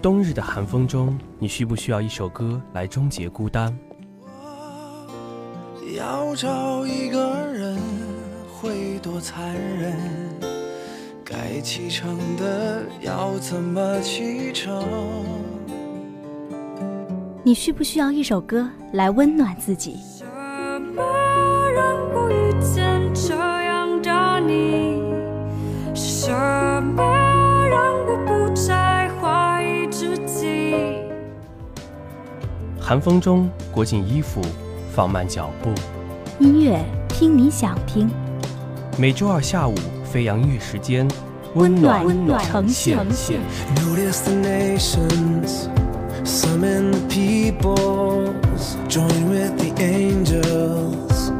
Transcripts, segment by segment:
冬日的寒风中，你需不需要一首歌来终结孤单？要找一个人会多残忍？该启程的要怎么启程？你需不需要一首歌来温暖自己？寒风中裹紧衣服，放慢脚步。音乐听你想听，每周二下午飞扬音乐时间，温暖温暖呈现现。New destinations, some in the peoples, join with the angels,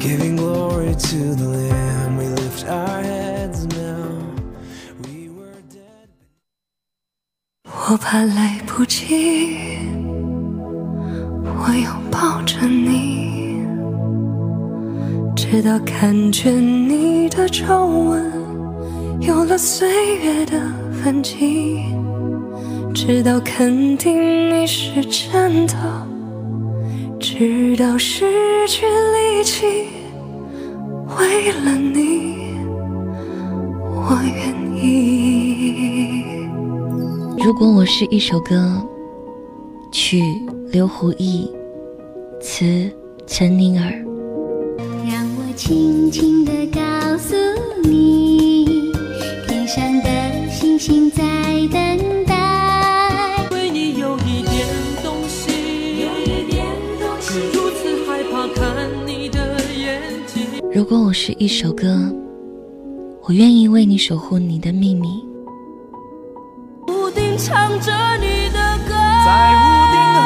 giving glory to the Lamb. We lift our heads now. We were dead. 我怕来不及，我拥抱着你，直到感觉你的皱纹有了岁月的痕迹，直到肯定你是真的，直到失去力气，为了你，我愿意。如果我是一首歌，曲刘胡毅，词陈宁儿。让我轻轻地告诉你，天上的星星在等待。对你有一点动心，有一点动心，如此害怕看你的眼睛。如果我是一首歌，我愿意为你守护你的秘密。屋顶唱着你的歌，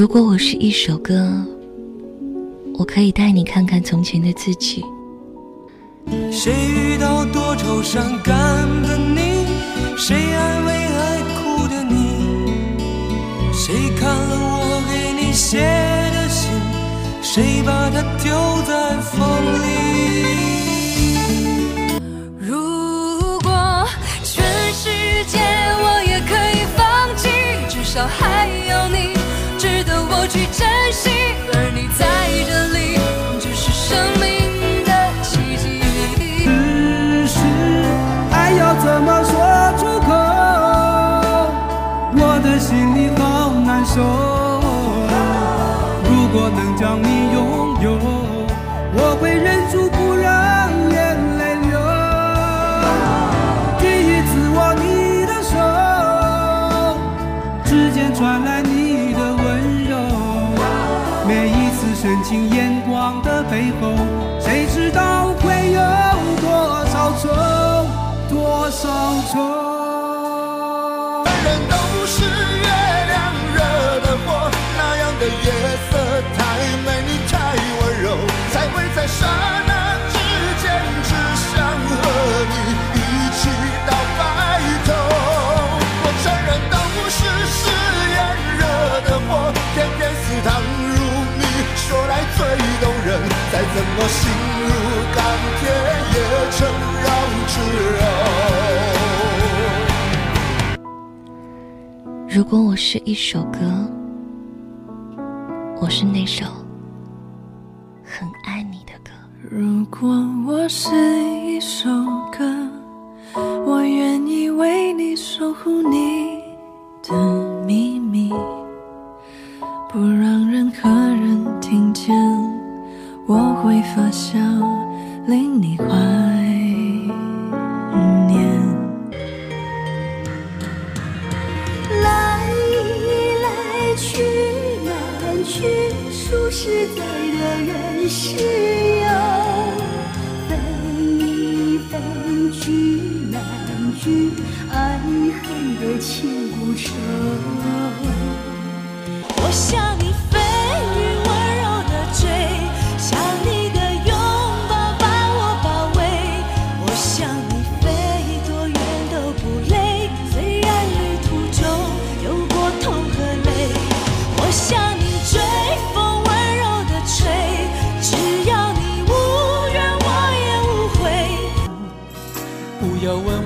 如果我是一首歌，我可以带你看看从前的自己。谁遇到多愁善感的你？谁安慰爱哭的你？谁看了我给你写的信？谁把它丢在风里？去珍惜，而你在这里，就是生命的奇迹。只是爱要怎么背后，谁知道会有多少愁，多少愁。人都是月亮惹的祸，那样的夜色太美，你太温柔，才会在刹那如果我是一首歌，我是那首很爱你的歌。如果我是一首歌，我愿意为你守护你的秘密，不让任何人听见，我会发笑，令你怀数十载的人世游，分一分聚难聚，爱恨的千古愁。我你。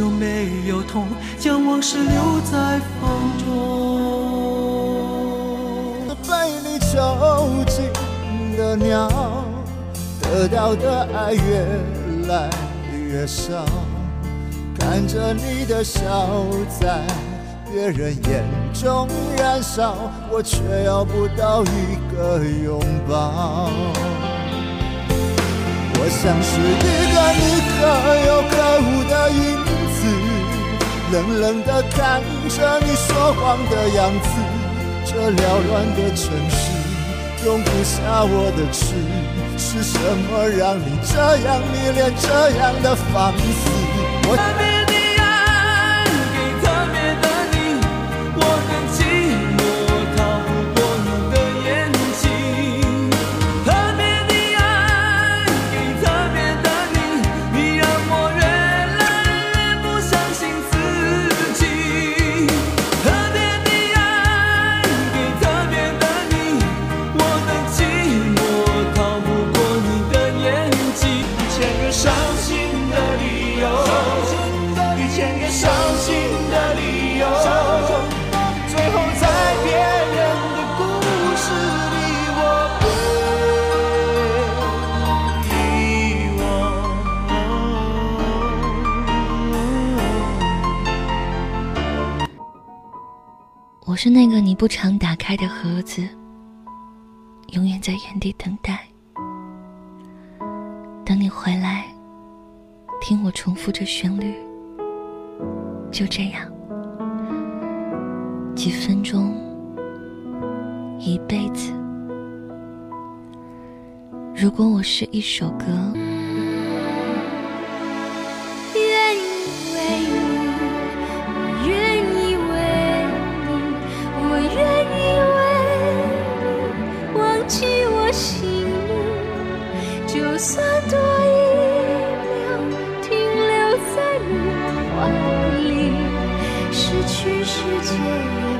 有没有痛，将往事留在风中。被你囚禁的鸟，得到的爱越来越少。看着你的笑在别人眼中燃烧，我却要不到一个拥抱。我像是一个你可有可无的影子，冷冷地看着你说谎的样子。这缭乱的城市容不下我的痴，是什么让你这样迷恋这样的放肆？我不常打开的盒子，永远在原地等待，等你回来，听我重复着旋律。就这样，几分钟，一辈子。如果我是一首歌，就算多一秒停留在你怀里，失去世界也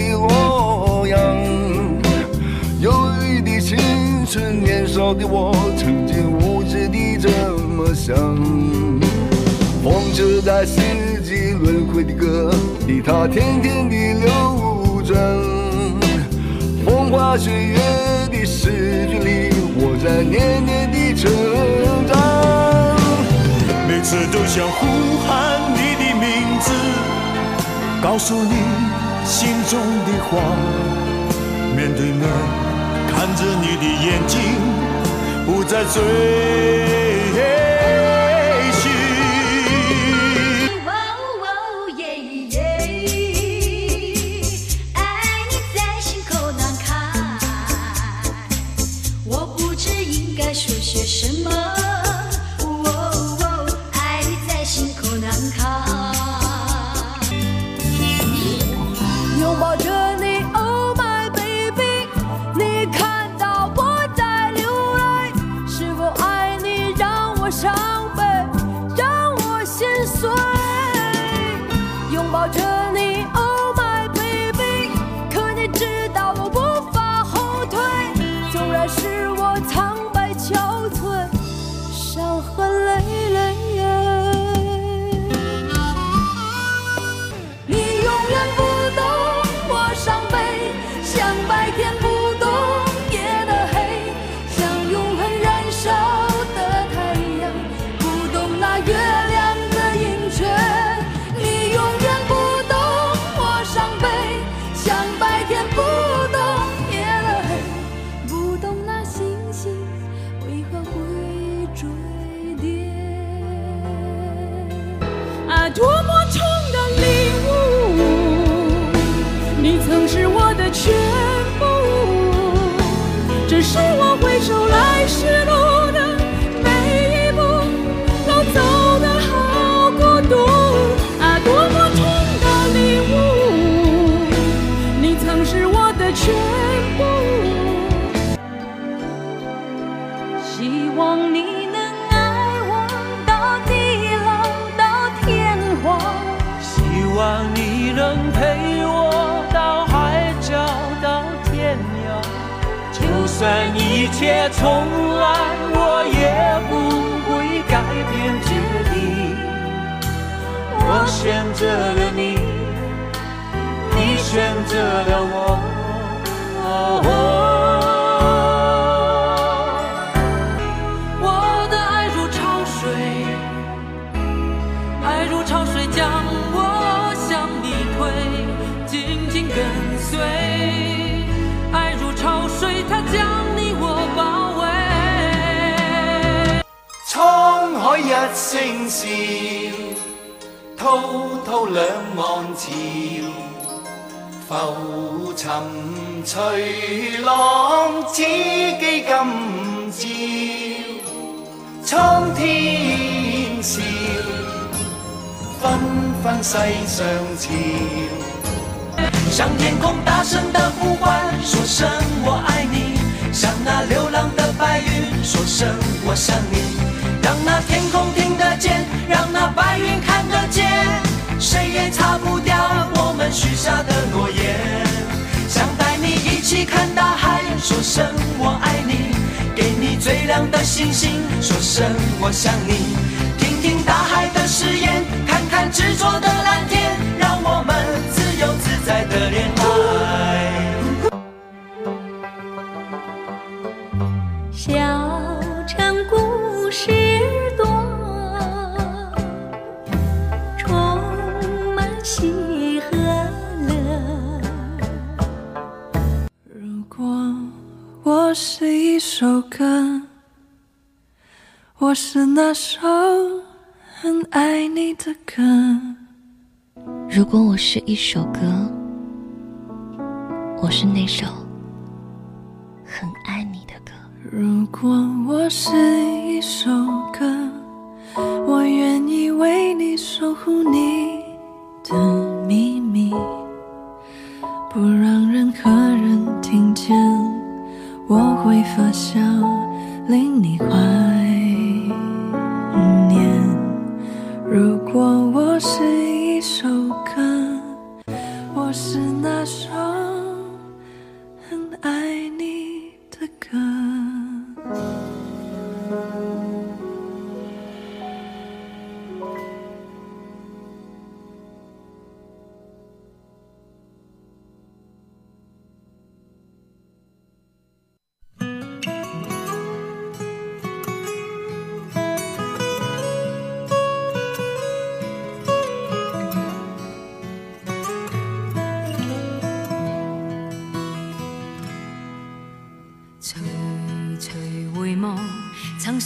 的洛阳。忧郁的青春，年少的我，曾经无知地这么想。风车在四季轮回的歌里，它天天地流转。风花雪月的诗句里，我在年年的成长。每次都想呼喊你的名字，告诉你心中的话。面对面看着你的眼睛，不再追从来，我也不会改变决定。我选择了你，你选择了我。笑，滔滔两岸潮，浮沉随浪，此際今朝，苍天笑，纷纷世上潮。向天空大声的呼唤，说声我爱你；向那流浪的白云说声我想你。让那天空，那白云看得见，谁也擦不掉我们许下的诺言。想带你一起看大海，说声我爱你；给你最亮的星星，说声我想你。听听大海的誓言，看看执着的蓝天，让我们自由自在的恋爱。小城故事是那首很爱你的歌。如果我是一首歌，我是那首很爱你的歌。如果我是一首歌，我愿意为你守护你的秘密，不让任何人听见。我会发笑，令你怀念。如果我是一首歌，我是那首很爱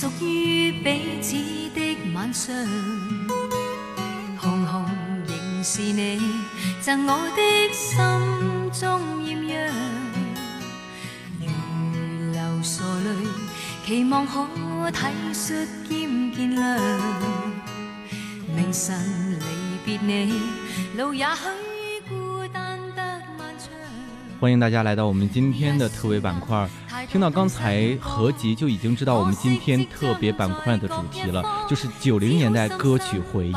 属於彼此的晚上，紅紅仍是你贈我的心中豔陽，如流傻淚，期望可體恤兼見諒。明晨離別你，路也許孤單得漫長。欢迎大家来到我们今天的特别板块。听到刚才合集就已经知道我们今天特别板块的主题了，就是九零年代歌曲回忆。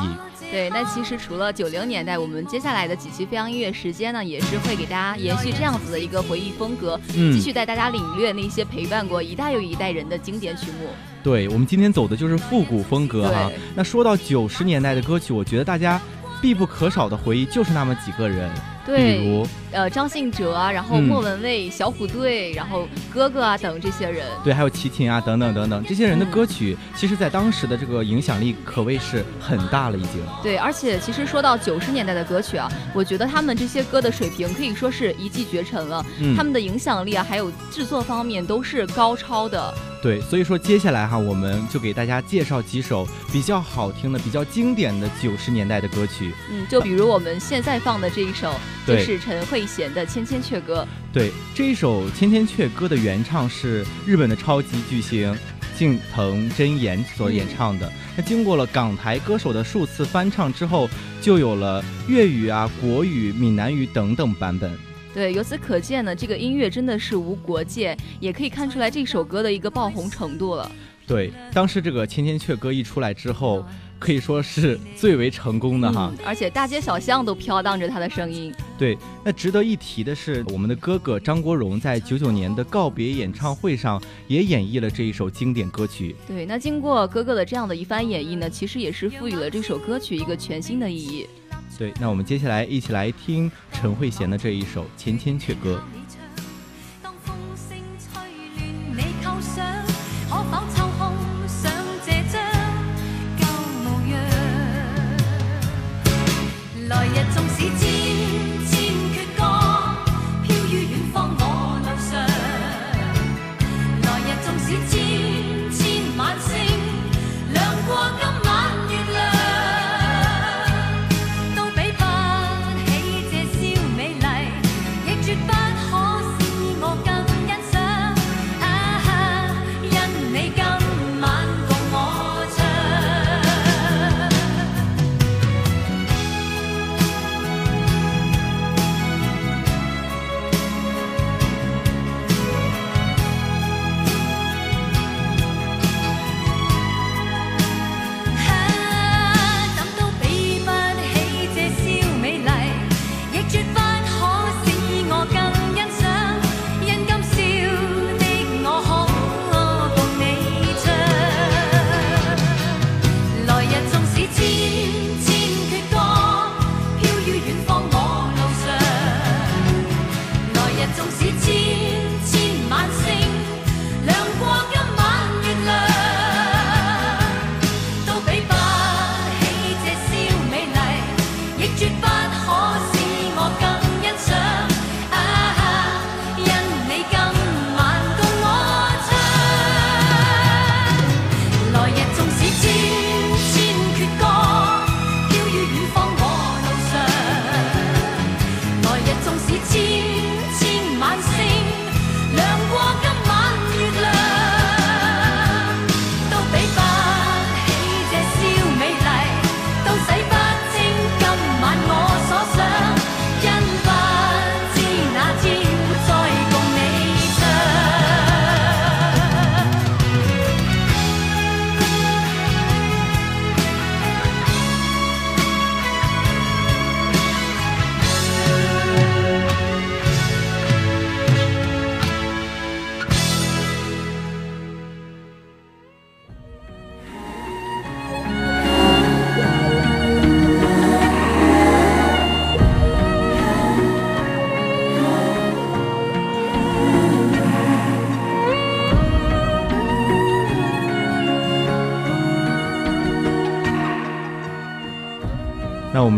对，那其实除了九零年代，我们接下来的几期飞扬音乐时间呢，也是会给大家延续这样子的一个回忆风格，嗯继续带大家领略那些陪伴过一代又一代人的经典曲目。对我们今天走的就是复古风格哈对。那说到九十年代的歌曲，我觉得大家必不可少的回忆就是那么几个人，对比如呃，张信哲啊，然后嗯莫文蔚、小虎队，然后哥哥啊等这些人。对，还有齐秦啊等等等等这些人的歌曲，其实在当时的这个影响力可谓是很大了已经。对，而且其实说到九十年代的歌曲啊，我觉得他们这些歌的水平可以说是一骑绝尘了，嗯他们的影响力啊，还有制作方面都是高超的。对，所以说接下来哈，我们就给大家介绍几首比较好听的、比较经典的九十年代的歌曲。嗯，就比如我们现在放的这一首，就是陈慧娴的《千千阙歌》。对，这一首《千千阙歌》的原唱是日本的超级巨星近藤真彦所演唱的。那经过了港台歌手的数次翻唱之后，就有了粤语啊、国语、闽南语等等版本。对，由此可见呢，这个音乐真的是无国界，也可以看出来这首歌的一个爆红程度了。对，当时这个《千千阙歌》一出来之后，可以说是最为成功的哈。嗯，而且大街小巷都飘荡着他的声音。对，那值得一提的是，我们的哥哥张国荣在九九年的告别演唱会上也演绎了这一首经典歌曲。对，那经过哥哥的这样的一番演绎呢，其实也是赋予了这首歌曲一个全新的意义。对，那我们接下来一起来听陈慧娴的这一首《千千阙歌》。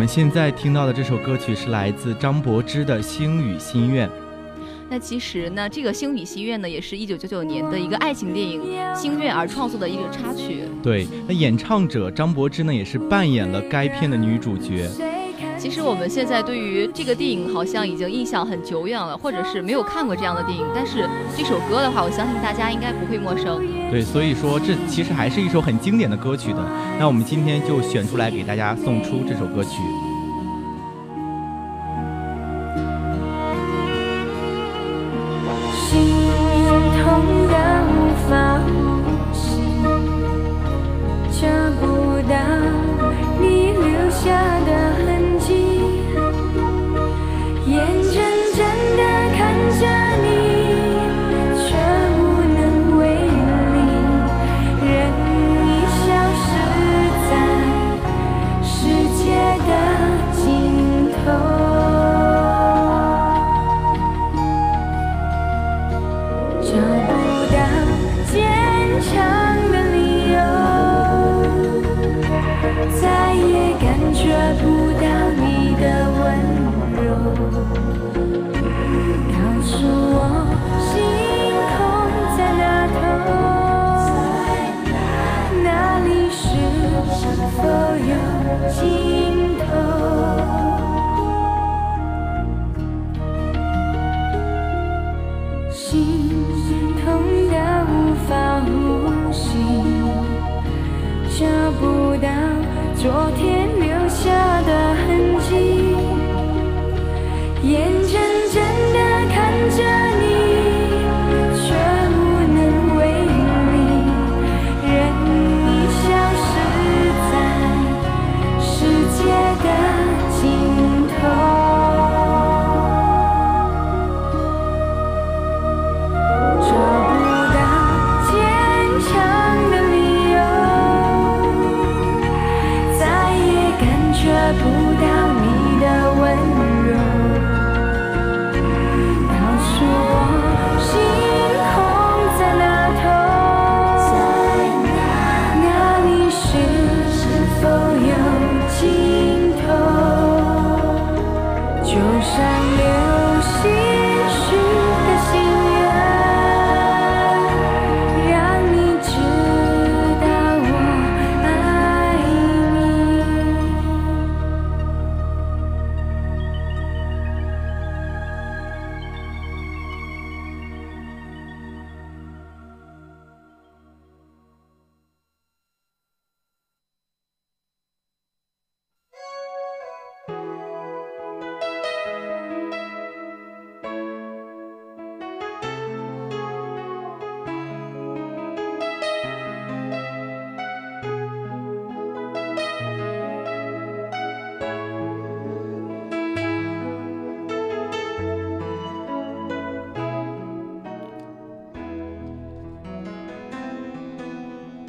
现在听到的这首歌曲是来自张柏芝的《星语心愿》。那其实呢，这个《星语心愿》呢，也是一九九九年的一个爱情电影《星愿》而创作的一个插曲。对，那演唱者张柏芝呢，也是扮演了该片的女主角。其实我们现在对于这个电影好像已经印象很久远了，或者是没有看过这样的电影。但是这首歌的话，我相信大家应该不会陌生。对，所以说这其实还是一首很经典的歌曲的。那我们今天就选出来给大家送出这首歌曲。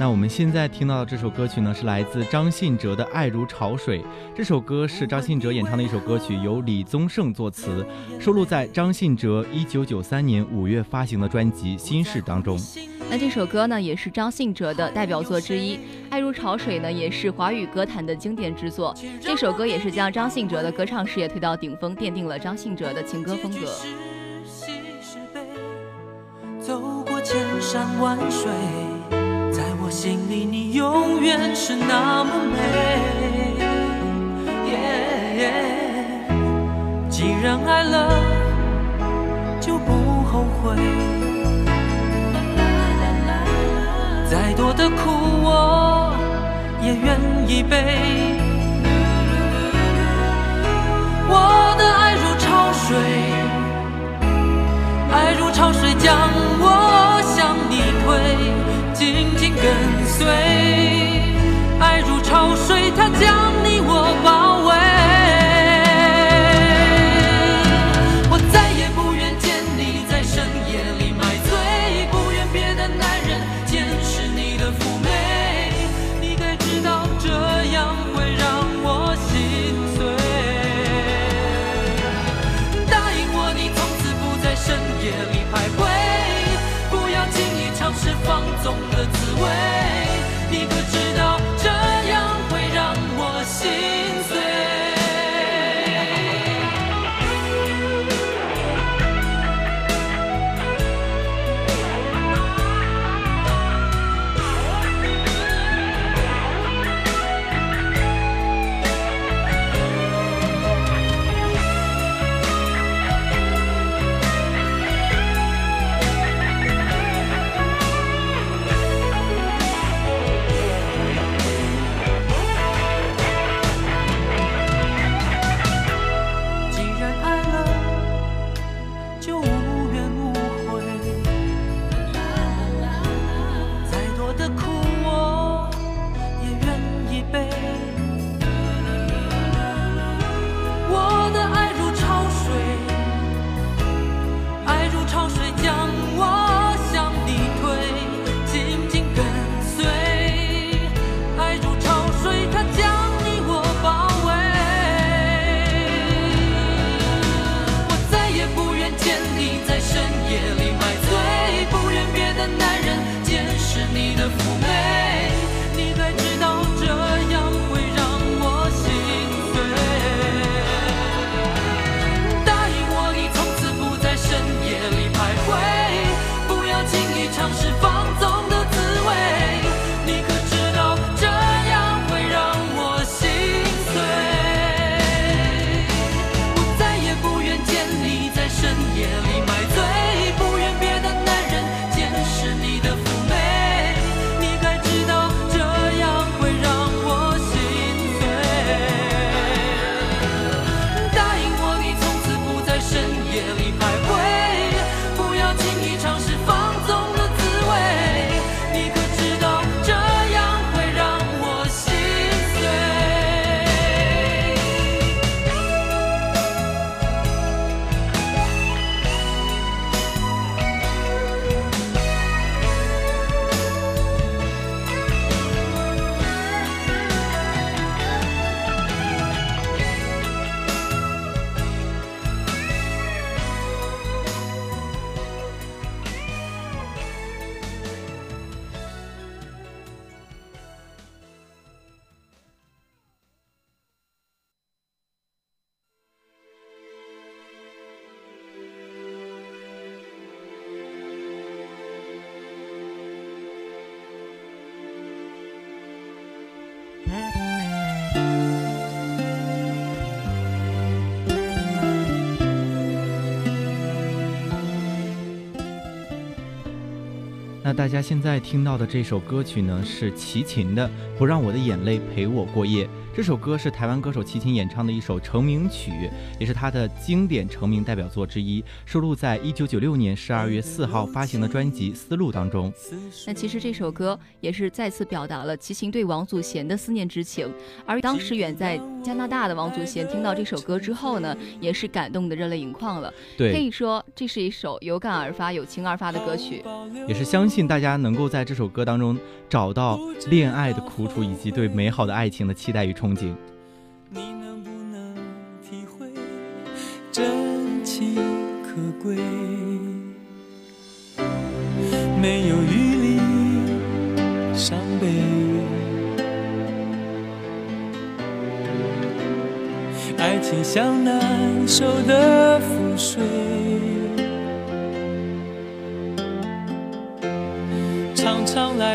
那我们现在听到的这首歌曲呢，是来自张信哲的《爱如潮水》。这首歌是张信哲演唱的一首歌曲，由李宗盛作词，收录在张信哲一九九三年五月发行的专辑《心事》当中。那这首歌呢，也是张信哲的代表作之一，《爱如潮水》呢，也是华语歌坛的经典之作。这首歌也是将张信哲的歌唱事业推到顶峰，奠定了张信哲的情歌风格。走过千山万水。心里你永远是那么美，既然爱了就不后悔，再多的苦我也愿意背。我的爱如潮水，爱如潮水将跟大家现在听到的这首歌曲呢，是齐秦的《不让我的眼泪陪我过夜》。这首歌是台湾歌手齐秦演唱的一首成名曲，也是他的经典成名代表作之一，收录在1996年12月4号发行的专辑《思路》当中。那其实这首歌也是再次表达了齐秦对王祖贤的思念之情，而当时远在加拿大的王祖贤听到这首歌之后呢，也是感动的热泪盈眶了。对可以说这是一首有感而发、有情而发的歌曲。也是相信大家能够在这首歌当中找到恋爱的苦楚，以及对美好的爱情的期待与憧憬。你能不能体会真情可贵？没有余力伤悲，爱情像难收的覆水，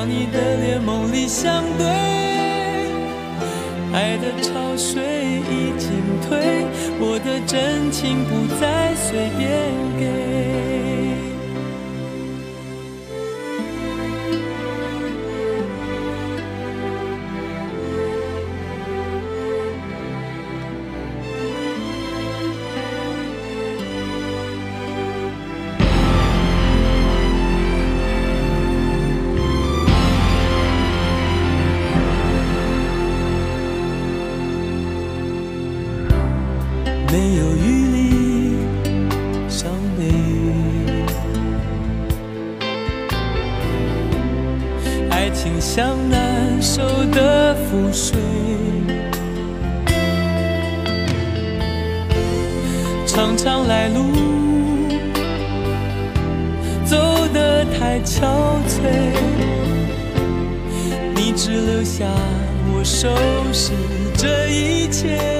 当你的脸梦里相对。爱的潮水已经退，我的真情不再随便给。没有余力伤悲，爱情像难收的覆水，常常来路走得太憔悴，你只留下我收拾这一切。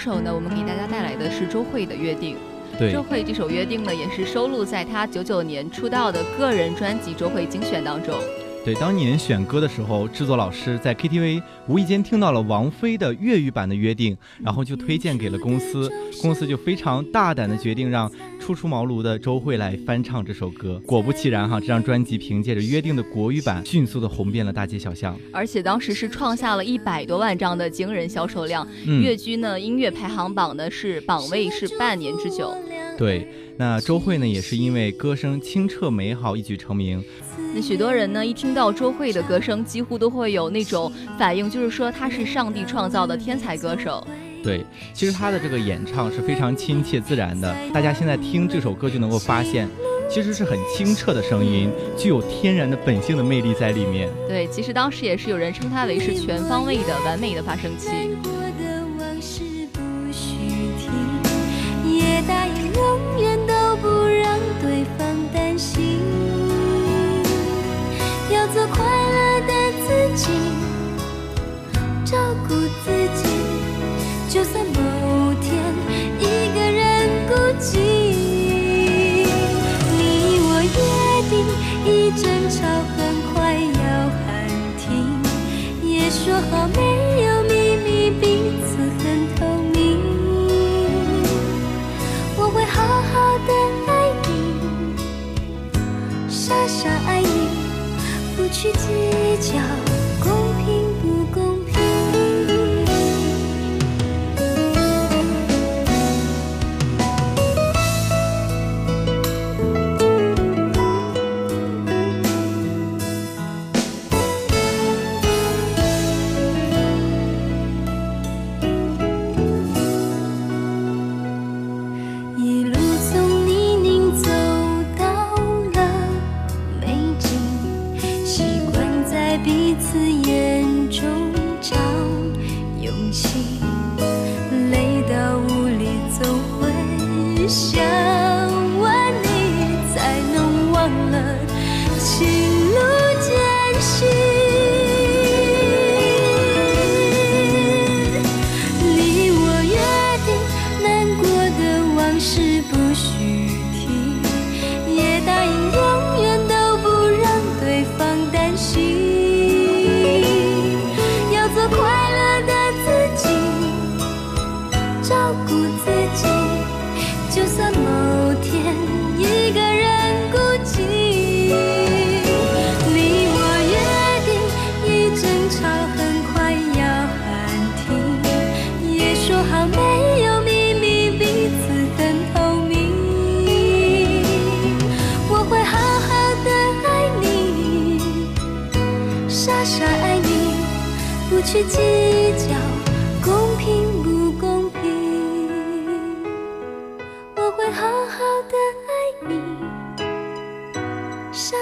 首呢，我们给大家带来的是周蕙的《约定》。对，周蕙这首《约定》呢，也是收录在她九九年出道的个人专辑《周蕙精选》当中。对，当年选歌的时候，制作老师在 KTV 无意间听到了王菲的粤语版的《约定》，然后就推荐给了公司，公司就非常大胆的决定让初出茅庐的周慧来翻唱这首歌。果不其然哈，这张专辑凭借着《约定》的国语版迅速的红遍了大街小巷，而且当时是创下了一百多万张的惊人销售量，跃居呢音乐排行榜呢是榜位是半年之久。对，那周慧呢也是因为歌声清澈美好一举成名。那许多人呢，一听到周慧的歌声，几乎都会有那种反应，就是说她是上帝创造的天才歌手。对，其实她的这个演唱是非常亲切自然的，大家现在听这首歌就能够发现，其实是很清澈的声音，具有天然的本性的魅力在里面。对，其实当时也是有人称它为是全方位的完美的发声器。去计较。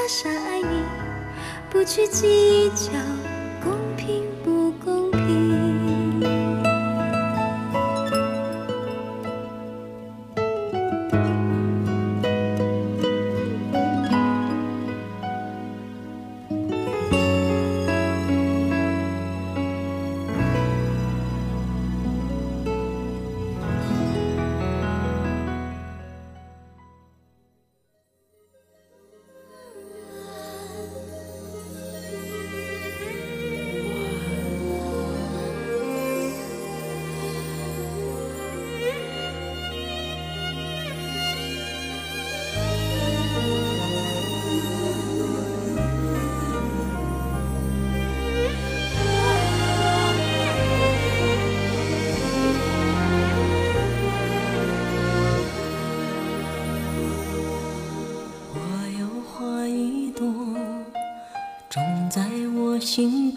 傻爱你，不去计较。公平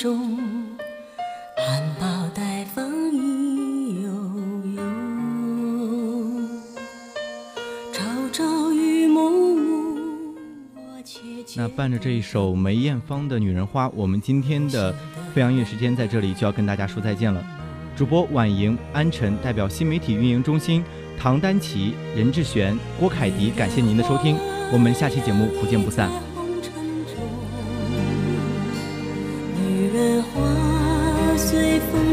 中含苞待放意悠悠，朝朝与暮暮。那伴着这一首梅艳芳的《女人花》，我们今天的飞扬乐时间在这里就要跟大家说再见了。主播婉莹、安晨代表新媒体运营中心，唐丹琪、任志璇、郭凯迪，感谢您的收听，我们下期节目不见不散。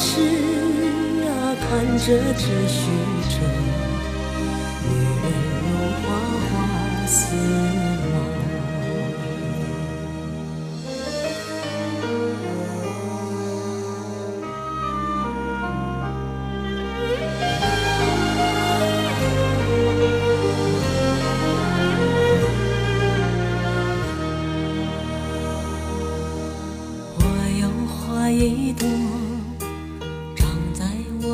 是啊，看着只须折。女人如花花似梦。我有花一朵，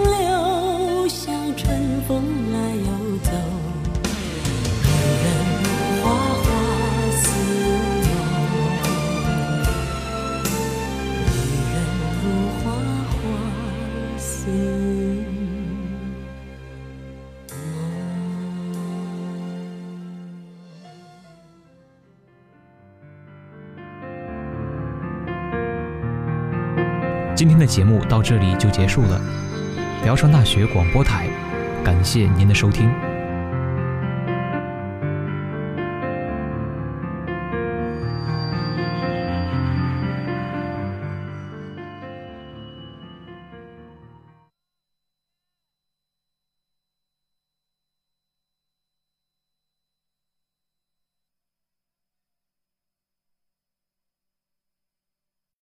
节目到这里就结束了。聊城大学广播台，感谢您的收听。